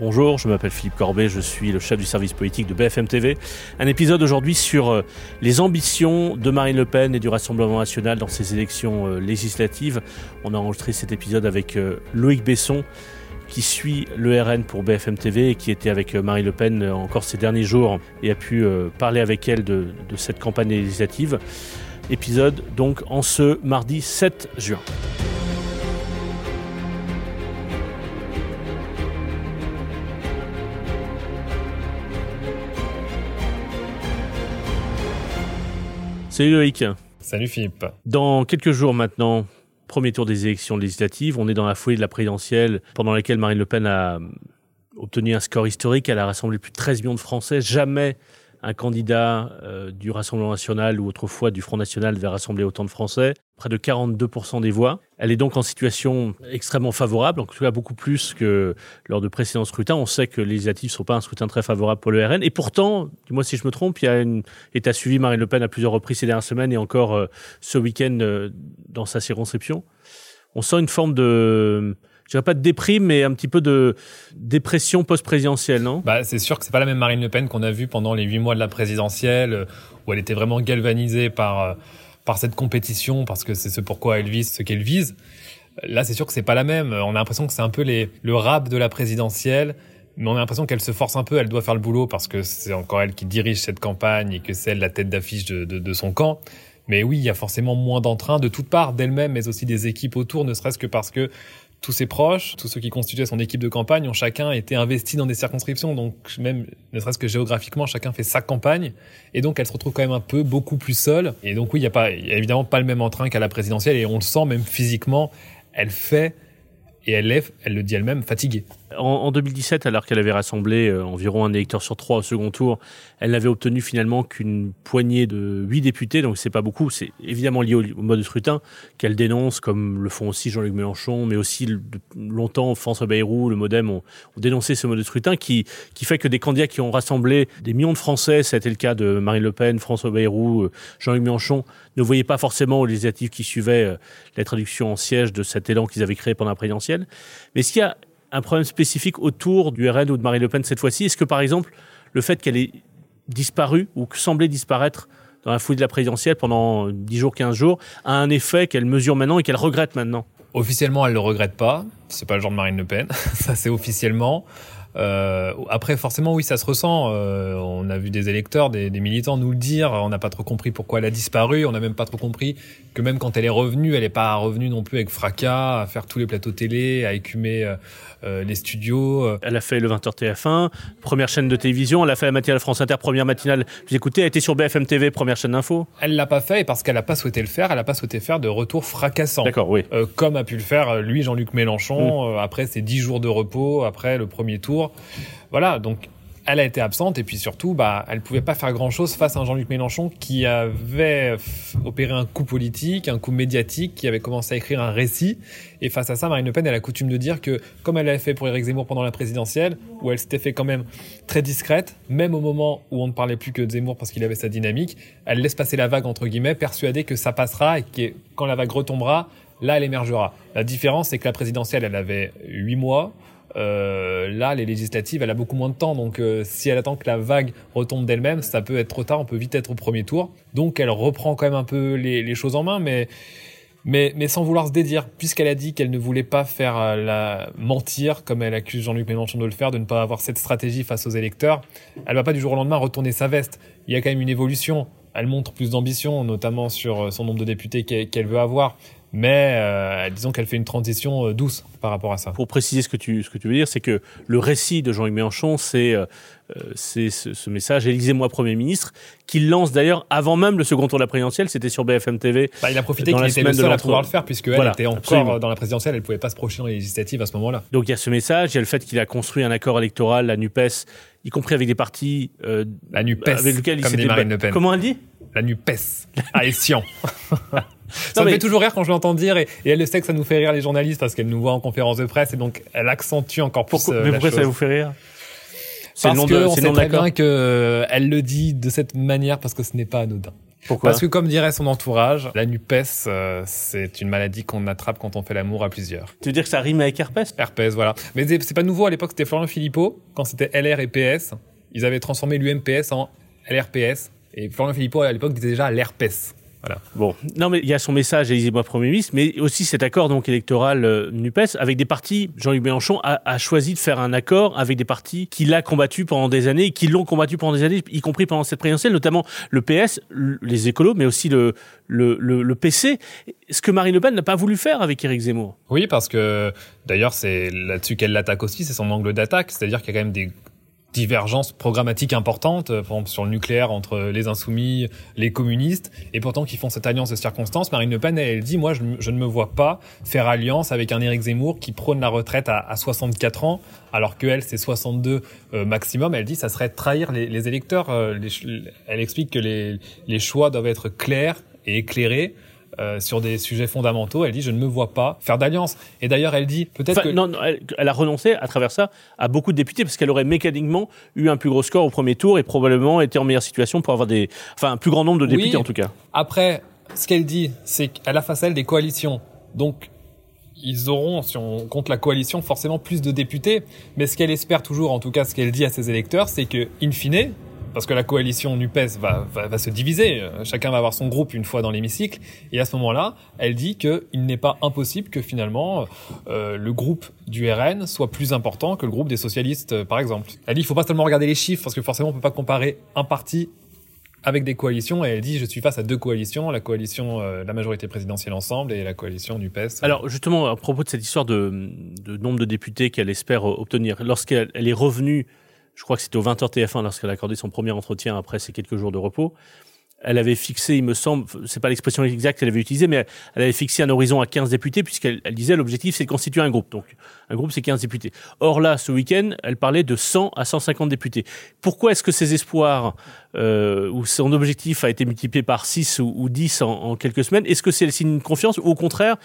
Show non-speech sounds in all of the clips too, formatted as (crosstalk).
Bonjour, je m'appelle Philippe Corbet, je suis le chef du service politique de BFM TV. Un épisode aujourd'hui sur euh, les ambitions de Marine Le Pen et du Rassemblement national dans ces élections euh, législatives. On a enregistré cet épisode avec euh, Loïc Besson qui suit le RN pour BFM TV et qui était avec Marine Le Pen encore ces derniers jours et a pu parler avec elle de, de cette campagne législative. Épisode donc en ce mardi 7 juin. Salut Loïc. Salut Philippe. Dans quelques jours maintenant, premier tour des élections législatives, on est dans la foulée de la présidentielle pendant laquelle Marine Le Pen a obtenu un score historique. Elle a rassemblé plus de 13 millions de Français. Jamais un candidat euh, du Rassemblement national ou autrefois du Front national avait rassemblé autant de Français, près de 42% des voix. Elle est donc en situation extrêmement favorable, en tout cas beaucoup plus que lors de précédents scrutins. On sait que les législatives ne sont pas un scrutin très favorable pour le RN. Et pourtant, dis-moi si je me trompe, il y a une... et suivi Marine Le Pen à plusieurs reprises ces dernières semaines et encore euh, ce week-end euh, dans sa circonscription. On sent une forme de je dirais pas de déprime, mais un petit peu de dépression post-présidentielle, non? Bah, C'est sûr que c'est pas la même Marine Le Pen qu'on a vue pendant les huit mois de la présidentielle, euh, où elle était vraiment galvanisée par, euh, par cette compétition, parce que c'est ce pourquoi elle vise ce qu'elle vise. Là, c'est sûr que c'est pas la même. On a l'impression que c'est un peu les, le rap de la présidentielle, mais on a l'impression qu'elle se force un peu, elle doit faire le boulot parce que c'est encore elle qui dirige cette campagne et que c'est elle la tête d'affiche de, de, de son camp. Mais oui, il y a forcément moins d'entrain de toutes parts, d'elle-même, mais aussi des équipes autour, ne serait-ce que parce que tous ses proches, tous ceux qui constituaient son équipe de campagne ont chacun été investis dans des circonscriptions. Donc même, ne serait-ce que géographiquement, chacun fait sa campagne. Et donc elle se retrouve quand même un peu beaucoup plus seule. Et donc oui, il n'y a, pas, y a évidemment pas le même entrain qu'à la présidentielle. Et on le sent même physiquement. Elle fait et elle est, elle le dit elle-même, fatiguée. En, 2017, alors qu'elle avait rassemblé euh, environ un électeur sur trois au second tour, elle n'avait obtenu finalement qu'une poignée de huit députés, donc c'est pas beaucoup. C'est évidemment lié au, mode de scrutin qu'elle dénonce, comme le font aussi Jean-Luc Mélenchon, mais aussi longtemps François Bayrou, le MoDem ont, dénoncé ce mode de scrutin qui, qui fait que des candidats qui ont rassemblé des millions de Français, c'était le cas de Marine Le Pen, François Bayrou, euh, Jean-Luc Mélenchon, ne voyaient pas forcément aux législatives qui suivaient euh, la traduction en siège de cet élan qu'ils avaient créé pendant la présidentielle. Mais est-ce qu'il y a un problème spécifique autour du RN ou de Marine Le Pen cette fois-ci? Est-ce que par exemple le fait qu'elle ait disparu ou semblait disparaître dans la foule de la présidentielle pendant 10 jours, 15 jours, a un effet qu'elle mesure maintenant et qu'elle regrette maintenant? Officiellement, elle le regrette pas. C'est pas le genre de Marine Le Pen. (laughs) Ça, c'est officiellement. Euh, après, forcément, oui, ça se ressent. Euh, on a vu des électeurs, des, des, militants nous le dire. On n'a pas trop compris pourquoi elle a disparu. On n'a même pas trop compris que même quand elle est revenue, elle n'est pas revenue non plus avec fracas, à faire tous les plateaux télé, à écumer euh, les studios. Elle a fait le 20h TF1, première chaîne de télévision. Elle a fait la matinale France Inter, première matinale. Vous écoutez, elle était sur BFM TV, première chaîne d'info. Elle l'a pas fait et parce qu'elle n'a pas souhaité le faire, elle n'a pas souhaité faire de retour fracassant. D'accord, oui. Euh, comme a pu le faire lui, Jean-Luc Mélenchon, mm. après ses 10 jours de repos, après le premier tour. Voilà, donc elle a été absente et puis surtout, bah, elle pouvait pas faire grand chose face à Jean-Luc Mélenchon qui avait opéré un coup politique, un coup médiatique, qui avait commencé à écrire un récit. Et face à ça, Marine Le Pen, elle a coutume de dire que, comme elle avait fait pour Éric Zemmour pendant la présidentielle, où elle s'était fait quand même très discrète, même au moment où on ne parlait plus que de Zemmour parce qu'il avait sa dynamique, elle laisse passer la vague entre guillemets, persuadée que ça passera et que quand la vague retombera, là, elle émergera. La différence, c'est que la présidentielle, elle avait huit mois. Euh, là, les législatives, elle a beaucoup moins de temps. Donc, euh, si elle attend que la vague retombe d'elle-même, ça peut être trop tard. On peut vite être au premier tour. Donc, elle reprend quand même un peu les, choses en main, mais sans vouloir se dédire, puisqu'elle a dit qu'elle ne voulait pas faire euh, la mentir, comme elle accuse Jean-Luc Mélenchon de le faire, de ne pas avoir cette stratégie face aux électeurs. Elle va pas du jour au lendemain retourner sa veste. Il y a quand même une évolution. Elle montre plus d'ambition, notamment sur son nombre de députés qu'elle veut avoir mais euh, disons qu'elle fait une transition euh, douce par rapport à ça. Pour préciser ce que tu, ce que tu veux dire, c'est que le récit de Jean-Luc Mélenchon, c'est euh, c'est ce, ce, message Élisez-moi Premier ministre, qu'il lance d'ailleurs avant même le second tour de la présidentielle, c'était sur BFM TV. Bah, il a profité qu'il était le seul à pouvoir le faire, puisqu'elle elle était encore dans la présidentielle, elle ne pouvait pas se projeter dans les législatives à ce moment-là. Donc il y a ce message, il y a le fait qu'il a construit un accord électoral, la NUPES, y compris avec des partis... la NUPES, avec lesquels comme il Marine Le Pen. Comment elle dit? La NUPES, à Essian. (laughs) (laughs) ça me fait toujours rire quand je l'entends dire et, elle le sait que ça nous fait rire les journalistes parce qu'elle nous voit en conférence de presse et donc elle accentue encore plus pourquoi, euh, Mais pourquoi ça vous fait rire? Parce qu'on sait très bien qu'elle le dit de cette manière parce que ce n'est pas anodin. Pourquoi? Parce que comme dirait son entourage, la NUPES, euh, c'est une maladie qu'on attrape quand on fait l'amour à plusieurs. Tu veux dire que ça rime avec herpès? Herpès, voilà. Mais c'est c'est pas nouveau, à l'époque c'était Florian Philippot, quand c'était LR et PS, ils avaient transformé l'UMPS en LRPS, et Florian Philippot à l'époque disait déjà l'herpès. Voilà. Bon, non mais il y a son message, Élisée-moi Premier ministre, mais aussi cet accord donc électoral euh, NUPES avec des partis, Jean-Luc Mélenchon a, a choisi de faire un accord avec des partis qu'il a combattu pendant des années, qui l'ont combattu pendant des années, y compris pendant cette présidentielle, notamment le PS, le- les écolos, mais aussi le, le, le, le PC, ce que Marine Le Pen n'a pas voulu faire avec Éric Zemmour. Oui, parce que d'ailleurs, c'est là-dessus qu'elle l'attaque aussi, c'est son angle d'attaque, c'est-à-dire qu'il y a quand même des divergences programmatiques importantes, euh, par exemple sur le nucléaire entre les insoumis, les communistes, et pourtant qui font cette alliance de circonstances. Marine Le Pen, elle, dit, moi, je, ne me vois pas faire alliance avec un Éric Zemmour qui prône la retraite à, à 64 ans, alors que elle, c'est 62 euh, maximum. Elle dit, ça serait trahir les, les électeurs. euh, elle explique que les, les choix doivent être clairs et éclairés. Euh, sur des sujets fondamentaux, elle dit je ne me vois pas faire d'alliance. Et d'ailleurs, elle dit peut-être Enfin, que non, non, elle, elle a renoncé à travers ça à beaucoup de députés parce qu'elle aurait mécaniquement eu un plus gros score au premier tour et probablement été en meilleure situation pour avoir des, enfin un plus grand nombre de Oui. députés en tout cas. Après, ce qu'elle dit, c'est qu'elle a face à elle des coalitions. Donc, ils auront, si on compte la coalition, forcément plus de députés. Mais ce qu'elle espère toujours, en tout cas ce qu'elle dit à ses électeurs, c'est que, in fine, parce que la coalition NUPES va, va, va se diviser, chacun va avoir son groupe une fois dans l'hémicycle, et à ce moment-là, elle dit qu'il n'est pas impossible que finalement euh, le groupe du RN soit plus important que le groupe des socialistes, euh, par exemple. Elle dit il faut pas seulement regarder les chiffres, parce que forcément on peut pas comparer un parti avec des coalitions. Et elle dit je suis face à deux coalitions la coalition euh, la majorité présidentielle ensemble et la coalition du PES Alors justement, à propos de cette histoire de, de nombre de députés qu'elle espère obtenir, lorsqu'elle elle est revenue, je crois que c'était au 20h TF1 lorsqu'elle a accordé son premier entretien après ces quelques jours de repos, elle avait fixé, il me semble, c'est pas l'expression exacte qu'elle avait utilisée, mais elle avait fixé un horizon à 15 députés puisqu'elle elle disait l'objectif c'est de constituer un groupe. Donc un groupe c'est 15 députés. Or là, ce week-end, elle parlait de 100 à 150 députés. Pourquoi est-ce que ses espoirs euh, ou son objectif a été multiplié par 6 ou, ou 10 en, en quelques semaines Est-ce que c'est le signe de confiance ou au contraire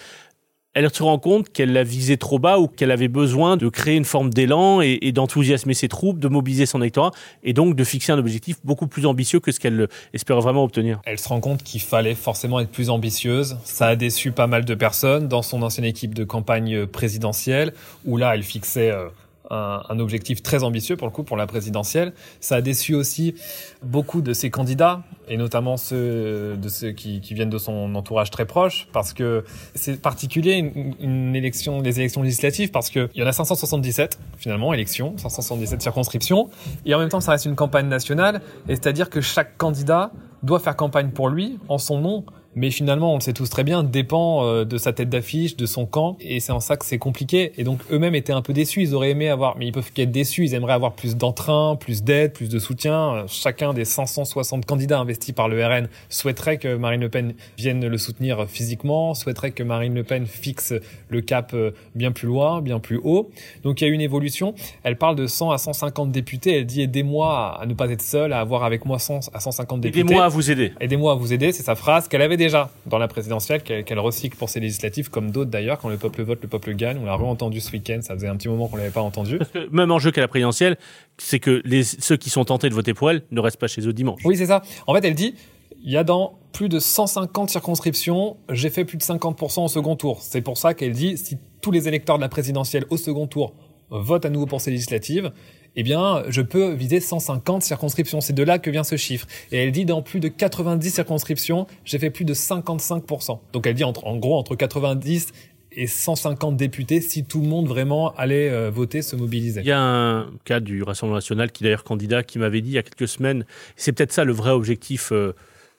elle se rend compte qu'elle l'a visé trop bas ou qu'elle avait besoin de créer une forme d'élan et, d'enthousiasmer ses troupes, de mobiliser son électorat et donc de fixer un objectif beaucoup plus ambitieux que ce qu'elle espérait vraiment obtenir. elle se rend compte qu'il fallait forcément être plus ambitieuse ça a déçu pas mal de personnes dans son ancienne équipe de campagne présidentielle où là elle fixait euh, un, objectif très ambitieux pour le coup pour la présidentielle. Ça a déçu aussi beaucoup de ses candidats et notamment ceux de ceux qui, viennent de son entourage très proche parce que c'est particulier une, une élection des élections législatives parce que il y en a 577 finalement élections 577 circonscriptions et en même temps ça reste une campagne nationale et c'est-à-dire que chaque candidat doit faire campagne pour lui en son nom mais finalement, on le sait tous très bien, dépend euh, de sa tête d'affiche, de son camp, et c'est en ça que c'est compliqué. Et donc eux-mêmes étaient un peu déçus. Ils auraient aimé avoir, mais ils peuvent qu'être déçus. Ils aimeraient avoir plus d'entrain, plus d'aide, plus de soutien. Euh, Chacun des 560 candidats investis par le RN souhaiterait que Marine Le Pen vienne le soutenir physiquement, souhaiterait que Marine Le Pen fixe le cap euh, bien plus loin, bien plus haut. Donc il y a une évolution. Elle parle de 100 à 150 députés. Elle dit aidez-moi à ne pas être seule, à avoir avec moi 100 à 150 députés. Aidez-moi à vous aider. Aidez-moi à vous aider, c'est sa phrase qu'elle avait déjà dans la présidentielle, qu'elle recycle pour ses législatives, comme d'autres d'ailleurs. Quand le peuple vote, le peuple gagne. On l'a re-entendu ce week-end, ça faisait un petit moment qu'on l'avait pas entendu. Parce que même enjeu qu'à la présidentielle, c'est que les, ceux qui sont tentés de voter pour elle ne restent pas chez eux dimanche. Oui, c'est ça. En fait, elle dit, il y a dans plus de 150 circonscriptions, j'ai fait plus de 50% au second tour. C'est pour ça qu'elle dit, si tous les électeurs de la présidentielle au second tour votent à nouveau pour ces législatives, eh bien, je peux viser 150 circonscriptions. C'est de là que vient ce chiffre. Et elle dit, dans plus de 90 circonscriptions, j'ai fait plus de 55%. Donc elle dit, entre, en gros, entre 90 et 150 députés si tout le monde vraiment allait euh, voter, se mobiliser. Il y a un cas du Rassemblement national qui d'ailleurs candidat qui m'avait dit il y a quelques semaines, c'est peut-être ça le vrai objectif euh,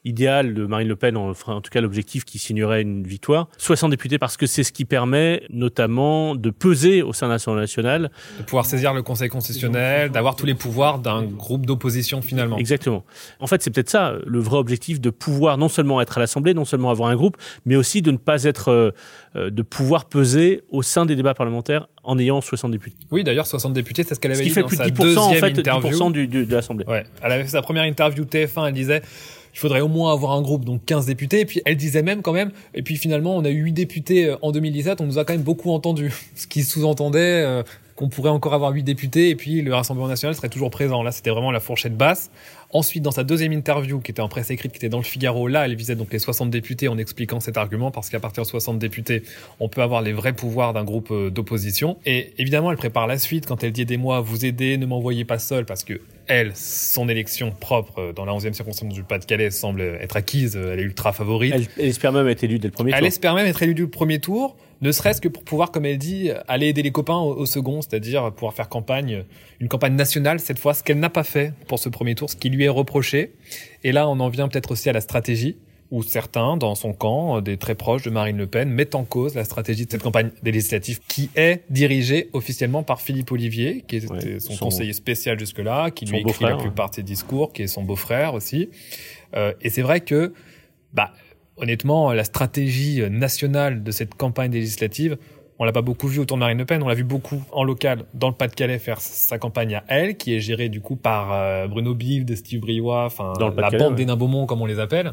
idéal de Marine Le Pen, enfin en tout cas l'objectif qui signerait une victoire. 60 députés parce que c'est ce qui permet notamment de peser au sein de l'Assemblée nationale. De pouvoir saisir le Conseil constitutionnel, d'avoir tous les pouvoirs d'un groupe d'opposition finalement. Exactement. En fait, c'est peut-être ça le vrai objectif de pouvoir non seulement être à l'Assemblée, non seulement avoir un groupe, mais aussi de ne pas être, euh, euh, de pouvoir peser au sein des débats parlementaires en ayant 60 députés. Oui, d'ailleurs, 60 députés, c'est ce qu'elle Ce avait qui dit fait dans plus de sa 10% en deuxième fait, interview. 10% du, du- de l'Assemblée. Ouais, elle avait fait sa première interview TF1, elle disait il faudrait au moins avoir un groupe, donc 15 députés. Et puis elle disait même quand même, et puis finalement on a eu 8 députés euh, en 2017, on nous a quand même beaucoup entendu. (laughs) Ce qui sous-entendait, euh, qu'on pourrait encore avoir huit députés et puis le Rassemblement national serait toujours présent. Là, c'était vraiment la fourchette basse. Ensuite, dans sa deuxième interview, qui était en presse écrite, qui était dans le Figaro, là, elle visait donc les 60 députés en expliquant cet argument, parce qu'à partir de 60 députés, on peut avoir les vrais pouvoirs d'un groupe euh, d'opposition. Et évidemment, elle prépare la suite quand elle dit aidez-moi à vous aider, ne m'envoyez pas seul, parce que elle, son élection propre euh, dans la 11e circonscription du Pas-de-Calais semble être acquise, elle est ultra favorite. Elle, espère même être élue dès le premier tour. Elle espère même être élue du premier tour ne serait-ce que pour pouvoir, comme elle dit, aller aider les copains au, second, c'est-à-dire pouvoir faire campagne, une campagne nationale cette fois, ce qu'elle n'a pas fait pour ce premier tour, ce qui lui est reproché. Et là, on en vient peut-être aussi à la stratégie, où certains, dans son camp, des très proches de Marine Le Pen, mettent en cause la stratégie de cette campagne des législatives, qui est dirigée officiellement par Philippe Olivier, qui était son, conseiller spécial jusque-là, qui lui écrit la plupart de ses discours, qui est son beau-frère aussi. Euh, et c'est vrai que, bah, honnêtement, la stratégie nationale de cette campagne législative, on l'a pas beaucoup vu autour de Marine Le Pen, on l'a vu beaucoup en local dans le Pas-de-Calais faire sa campagne à elle, qui est gérée du coup par euh, Bruno Bilde, Steve Briouat, enfin la bande des Nains comme on les appelle.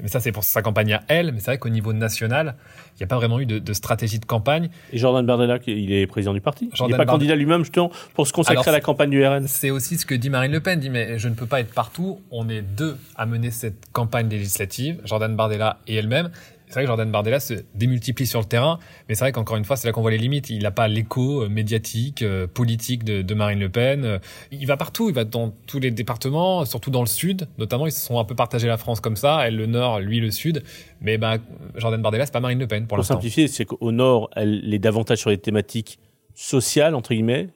Mais ça, c'est pour sa campagne à elle. Mais c'est vrai qu'au niveau national, il n'y a pas vraiment eu de, de, stratégie de campagne. Et Jordan Bardella, il est président du parti. il n'est pas candidat lui-même, justement, pour se consacrer à la campagne du RN. C'est aussi ce que dit Marine Le Pen. dit, mais je ne peux pas être partout. On est deux à mener cette campagne législative, Jordan Bardella et elle-même c'est vrai que Jordan Bardella se démultiplie sur le terrain, mais c'est vrai qu'encore une fois, c'est là qu'on voit les limites. Il n'a pas l'écho euh, médiatique, euh, politique de, de, Marine Le Pen. Euh, il va partout, il va dans tous les départements, surtout dans le sud, notamment. Ils se sont un peu partagés la France comme ça, elle le nord, lui le sud. Mais ben, Jordan Bardella, c'est pas Marine Le Pen pour, l'instant. Pour simplifier, c'est qu'au nord, elle est davantage sur les thématiques sociales, entre guillemets,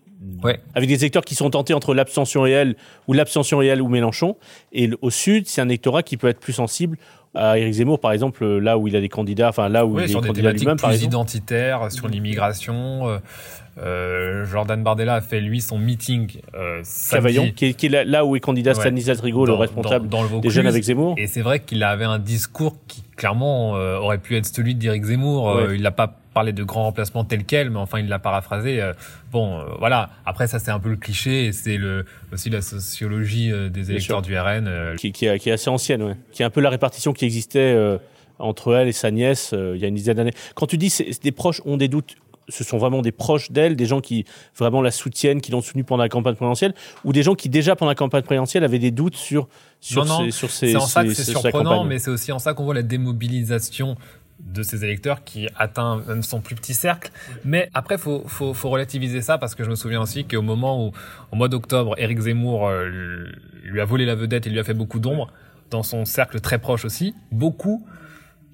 Ouais. Avec des électeurs qui sont tentés entre l'abstention réelle ou l'abstention réelle ou Mélenchon. Et au sud, c'est un électorat qui peut être plus sensible à Éric Zemmour, par exemple, là où il a des candidats, enfin là où il est candidat lui-même, par exemple. identitaires, sur l'immigration. Euh, euh, Jordan Bardella a fait lui son meeting euh, Cavaillon, qui est, qui est, là où est candidat Stanislas Rigaud, le responsable dans, le des jeunes avec Zemmour. Et c'est vrai qu'il avait un discours qui clairement euh, aurait pu être celui d'Éric Zemmour. Euh, il n'a pas parlé de grand remplacement tel quel, mais enfin il l'a paraphrasé. Euh, bon, voilà. Après ça c'est un peu le cliché et c'est le aussi la sociologie des électeurs du RN qui, qui, est, qui, est, assez ancienne, ouais. qui est un peu la répartition qui existait entre elle et sa nièce il y a une dizaine d'années. Quand tu dis que des proches ont des doutes ce sont vraiment des proches d'elle, des gens qui vraiment la soutiennent, qui l'ont soutenue pendant la campagne présidentielle, ou des gens qui déjà pendant la campagne présidentielle avaient des doutes sur sur non, non, sur C'est en ça que c'est surprenant, mais c'est aussi en ça qu'on voit la démobilisation de ces électeurs qui atteint même son plus petit cercle. Mais après, faut, faut, faut relativiser ça parce que je me souviens aussi qu'au moment où, au mois d'octobre, Éric Zemmour euh, lui a volé la vedette et lui a fait beaucoup d'ombre, dans son cercle très proche aussi, beaucoup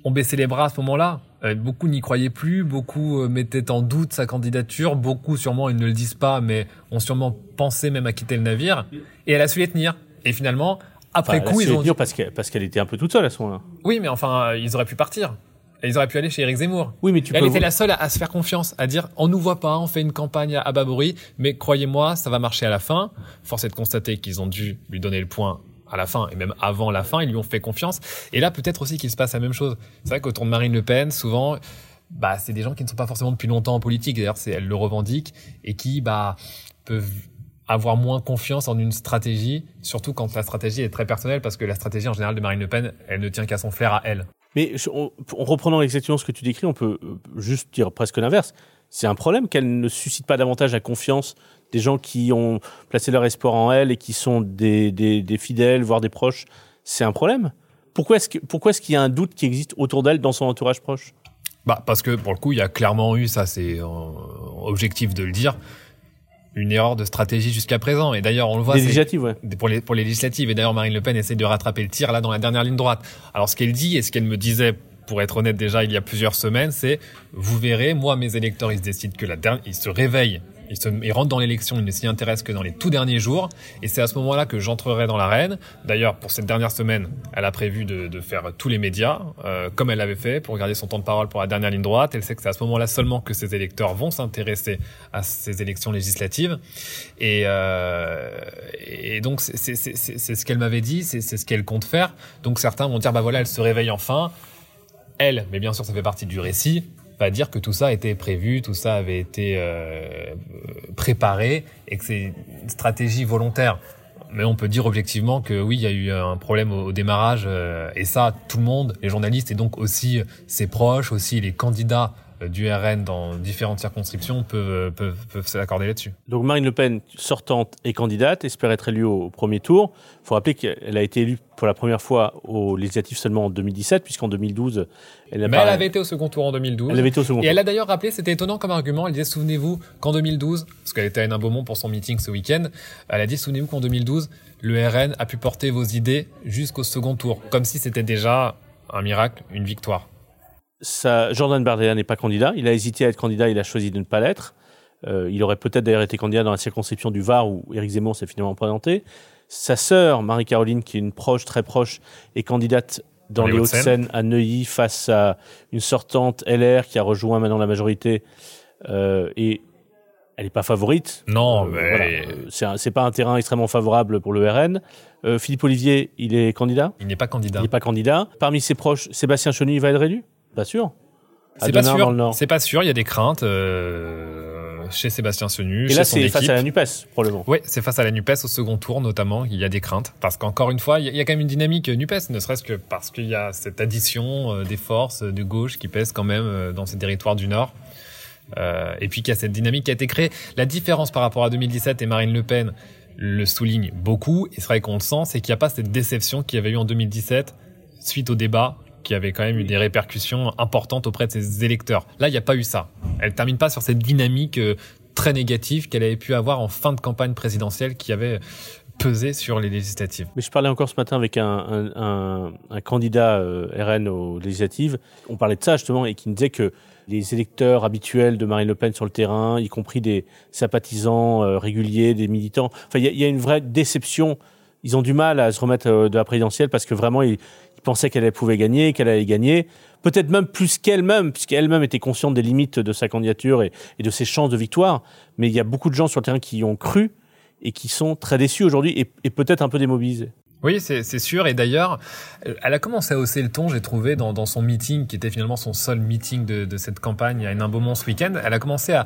ont baissé les bras à ce moment-là. Euh, beaucoup n'y croyaient plus, beaucoup euh, mettaient en doute sa candidature, beaucoup sûrement ils ne le disent pas, mais ont sûrement pensé même à quitter le navire. Et elle a su les tenir. Et finalement, après coup, ils ont tenir parce qu'elle parce qu'elle était un peu toute seule à ce moment-là. Oui, mais enfin, ils auraient pu partir. Ils auraient pu aller chez Eric Zemmour. Oui, mais tu Elle était la seule à, se faire confiance, à dire on nous voit pas, on fait une campagne à, bas bruit, mais croyez-moi, ça va marcher à la fin. Force est de constater qu'ils ont dû lui donner le point à la fin et même avant la fin, ils lui ont fait confiance. Et là, peut-être aussi qu'il se passe la même chose. C'est vrai qu'autour de Marine Le Pen, souvent, bah, c'est des gens qui ne sont pas forcément depuis longtemps en politique. D'ailleurs, c'est elle le revendique et qui, bah, peuvent avoir moins confiance en une stratégie, surtout quand la stratégie est très personnelle, parce que la stratégie en général de Marine Le Pen, elle ne tient qu'à son flair à elle. Mais en reprenant exactement ce que tu décris, on peut euh, juste dire presque l'inverse. C'est un problème qu'elle ne suscite pas davantage la confiance des gens qui ont placé leur espoir en elle et qui sont des, des, fidèles, voire des proches, c'est un problème. Pourquoi est-ce, pourquoi est-ce qu'il y a un doute qui existe autour d'elle dans son entourage proche? Bah, Parce que pour le coup, il y a clairement eu, ça c'est euh, objectif de le dire, une erreur de stratégie jusqu'à présent. Et d'ailleurs, on le voit. Des législatives, ouais. Pour les, pour les législatives. Et d'ailleurs, Marine Le Pen essaie de rattraper le tir là dans la dernière ligne droite. Alors, ce qu'elle dit et ce qu'elle me disait pour être honnête déjà il y a plusieurs semaines, c'est vous verrez, moi mes électeurs ils se décident que la dernière, ils se réveillent il, se, il rentre dans l'élection, il ne s'y intéresse que dans les tout derniers jours. Et c'est à ce moment-là que j'entrerai dans l'arène. D'ailleurs, pour cette dernière semaine, elle a prévu de, de faire tous les médias, euh, comme elle l'avait fait, pour garder son temps de parole pour la dernière ligne droite. Elle sait que c'est à ce moment-là seulement que ses électeurs vont s'intéresser à ces élections législatives. Et, euh, et donc, c'est ce qu'elle m'avait dit, c'est ce qu'elle compte faire. Donc certains vont dire, bah voilà, elle se réveille enfin. Elle, mais bien sûr, ça fait partie du récit va dire que tout ça était prévu, tout ça avait été euh, préparé et que c'est une stratégie volontaire. Mais on peut dire objectivement que oui, il y a eu un problème au, démarrage euh, et ça, tout le monde, les journalistes et donc aussi ses proches, aussi les candidats euh, du RN dans différentes circonscriptions peuvent, peuvent, peuvent s'accorder là-dessus. Donc Marine Le Pen, sortante et candidate, espère être élue au premier tour. Il faut rappeler qu'elle a été élue pour la première fois aux législatives seulement en 2017, puisqu'en 2012, elle n'a Mais elle avait été au second tour en 2012. Elle avait été au second et elle a d'ailleurs rappelé, c'était étonnant comme argument, elle disait, souvenez-vous qu'en 2012, parce qu'elle était à Hénin Beaumont pour son meeting ce week-end, elle a dit, souvenez-vous qu'en 2012, le RN a pu porter vos idées jusqu'au second tour, comme si c'était déjà un miracle, une victoire ça, Jordan Bardella n'est pas candidat. Il a hésité à être candidat, il a choisi de ne pas l'être. Euh, il aurait peut-être d'ailleurs été candidat dans la circonscription du Var où Éric Zemmour s'est finalement présenté. Sa sœur, Marie-Caroline, qui est une proche, très proche, est candidate dans les, Hauts-de-Seine à Neuilly face à une sortante LR qui a rejoint maintenant la majorité. Euh, et elle n'est pas favorite. Non, euh, mais voilà. c'est pas un terrain extrêmement favorable pour le RN. Philippe Olivier, il est candidat? Il n'est pas candidat. Il n'est pas candidat. Parmi ses proches, Sébastien Chenu, il va être élu? Pas sûr. C'est pas sûr. C'est pas sûr. Il y a des craintes euh, chez Sébastien Senu. Et là, c'est face à la Nupes, probablement. Oui, c'est face à la Nupes au second tour, notamment. Il y a des craintes parce qu'encore une fois, il y, a quand même une dynamique Nupes, ne serait-ce que parce qu'il y a cette addition euh, des forces de gauche qui pèsent quand même euh, dans ces territoires du Nord. et puis qu'il y a cette dynamique qui a été créée. La différence par rapport à 2017 et Marine Le Pen le souligne beaucoup. Et c'est vrai qu'on le sent, c'est qu'il n'y a pas cette déception qu'il y avait eu en 2017 suite au débat qui avait quand même eu des répercussions importantes auprès de ses électeurs. Là, il n'y a pas eu ça. Elle termine pas sur cette dynamique euh, très négative qu'elle avait pu avoir en fin de campagne présidentielle qui avait pesé sur les législatives. Mais je parlais encore ce matin avec un, candidat euh, RN aux législatives. On parlait de ça justement et qui me disait que les électeurs habituels de Marine Le Pen sur le terrain, y compris des sympathisants euh, réguliers, des militants, enfin il y, a une vraie déception. Ils ont du mal à se remettre de la présidentielle parce que vraiment ils, pensait qu'elle pouvait gagner, qu'elle allait gagner, peut-être même plus qu'elle-même, puisqu'elle-même était consciente des limites de sa candidature et, de ses chances de victoire. Mais il y a beaucoup de gens sur le terrain qui y ont cru et qui sont très déçus aujourd'hui et, et peut-être un peu démobilisés. Oui, c'est sûr. Et d'ailleurs, elle a commencé à hausser le ton, j'ai trouvé, dans, dans, son meeting, qui était finalement son seul meeting de, de cette campagne à Hénin Beaumont ce week-end. Elle a commencé à,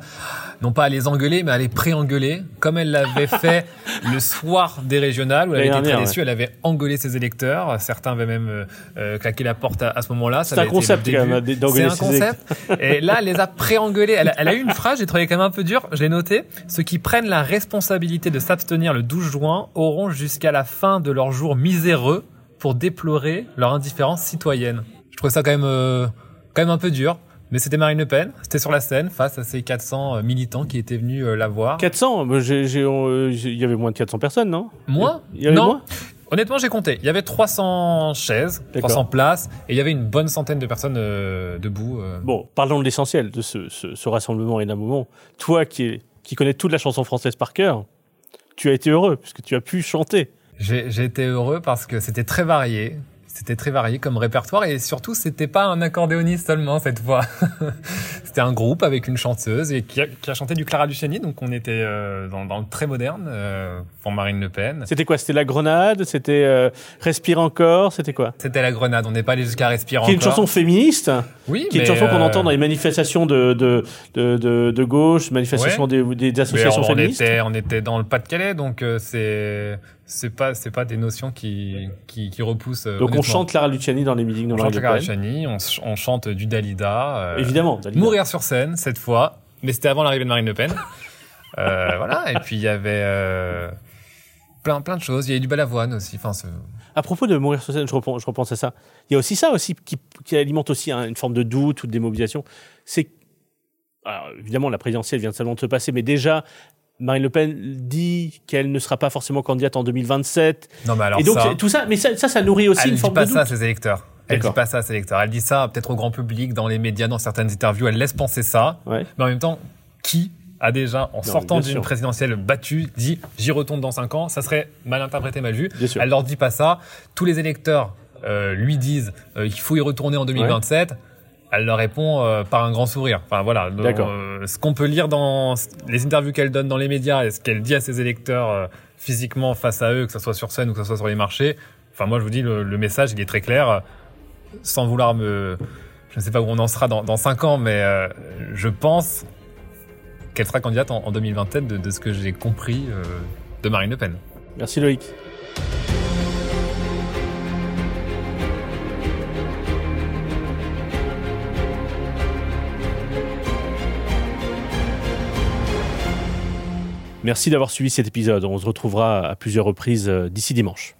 non pas à les engueuler, mais à les pré-engueuler, comme elle l'avait (laughs) fait le soir des régionales, où elle avait été très déçue. Elle avait engueulé ses électeurs. Certains avaient même euh, euh claqué la porte à, ce moment-là. C'est un concept, quand même, C'est un concept. Et là, elle les a pré-engueulés. Elle, elle, a eu une phrase, j'ai trouvé quand même un peu dur, je l'ai noté. Ceux qui prennent la responsabilité de s'abstenir le 12 juin auront jusqu'à la fin de leur jour miséreux pour déplorer leur indifférence citoyenne. Je trouvais ça quand même, euh, quand même un peu dur. Mais c'était Marine Le Pen, c'était sur la scène face à ces 400 euh, militants qui étaient venus euh, la voir. 400 Il y avait moins de 400 personnes, non? Moins y avait Non. Moins? Honnêtement, j'ai compté. Il y avait 300 chaises, 300 places, et il y avait une bonne centaine de personnes debout. Bon, parlons de l'essentiel de ce, ce, ce rassemblement et d'un moment. Toi qui, qui connais toute la chanson française par cœur, tu as été heureux puisque tu as pu chanter. J'ai été heureux parce que c'était très varié. C'était très varié comme répertoire et surtout c'était pas un accordéoniste seulement cette fois. (laughs) c'était un groupe avec une chanteuse et qui a, chanté du Clara Luciani donc on était euh, dans, dans, le très moderne euh, pour Marine Le Pen. C'était quoi? C'était la Grenade? C'était euh, Respire encore? C'était quoi? C'était la Grenade. On n'est pas allé jusqu'à Respire encore. Qui est une chanson féministe? Oui. Qui est une chanson qu'on entend dans les manifestations de de de, de, de gauche, manifestations des, des, associations on féministes. Était, on était dans le Pas-de-Calais donc c'est c'est pas c'est pas des notions qui qui, qui repoussent. Euh, Donc on chante Clara Luciani dans les meetings de On chante Clara Luciani, on, on, chante du Dalida. Euh, Évidemment. Dalida. Mourir sur scène cette fois, mais c'était avant l'arrivée de Marine Le Pen. euh, voilà et puis il y avait euh, plein plein de choses. Il y avait du balavoine aussi. Enfin à propos de mourir sur scène, je repense, je repense à ça. Il y a aussi ça aussi qui, qui alimente aussi hein, une forme de doute ou de démobilisation. C'est évidemment, la présidentielle vient seulement de se passer, mais déjà, Marine Le Pen dit qu'elle ne sera pas forcément candidate en 2027. Non, mais alors et donc ça, tout ça, mais ça, ça, ça nourrit aussi elle une dit forme pas de ça à doute. ses électeurs. Elle dit pas ça à ses électeurs. Elle dit ça peut-être au grand public, dans les médias, dans certaines interviews. Elle laisse penser ça. Ouais. Mais en même temps, qui a déjà, en sortant d'une présidentielle battue, dit j'y retourne dans 5 ans Ça serait mal interprété, mal vu. Elle leur dit pas ça. Tous les électeurs euh, lui disent euh, qu'il faut y retourner en 2027. Elle leur répond euh, par un grand sourire. Enfin voilà, Donc, euh, ce qu'on peut lire dans les interviews qu'elle donne dans les médias et ce qu'elle dit à ses électeurs physiquement face à eux, que ce soit sur scène ou que ce soit sur les marchés. Enfin moi je vous dis le, le message il est très clair. Sans vouloir me, je ne sais pas où on en sera dans, dans 5 ans, mais je pense qu'elle sera candidate en, en 2027 de, ce que j'ai compris euh, de Marine Le Pen. Merci Loïc. Merci d'avoir suivi cet épisode. On se retrouvera à plusieurs reprises euh, d'ici dimanche.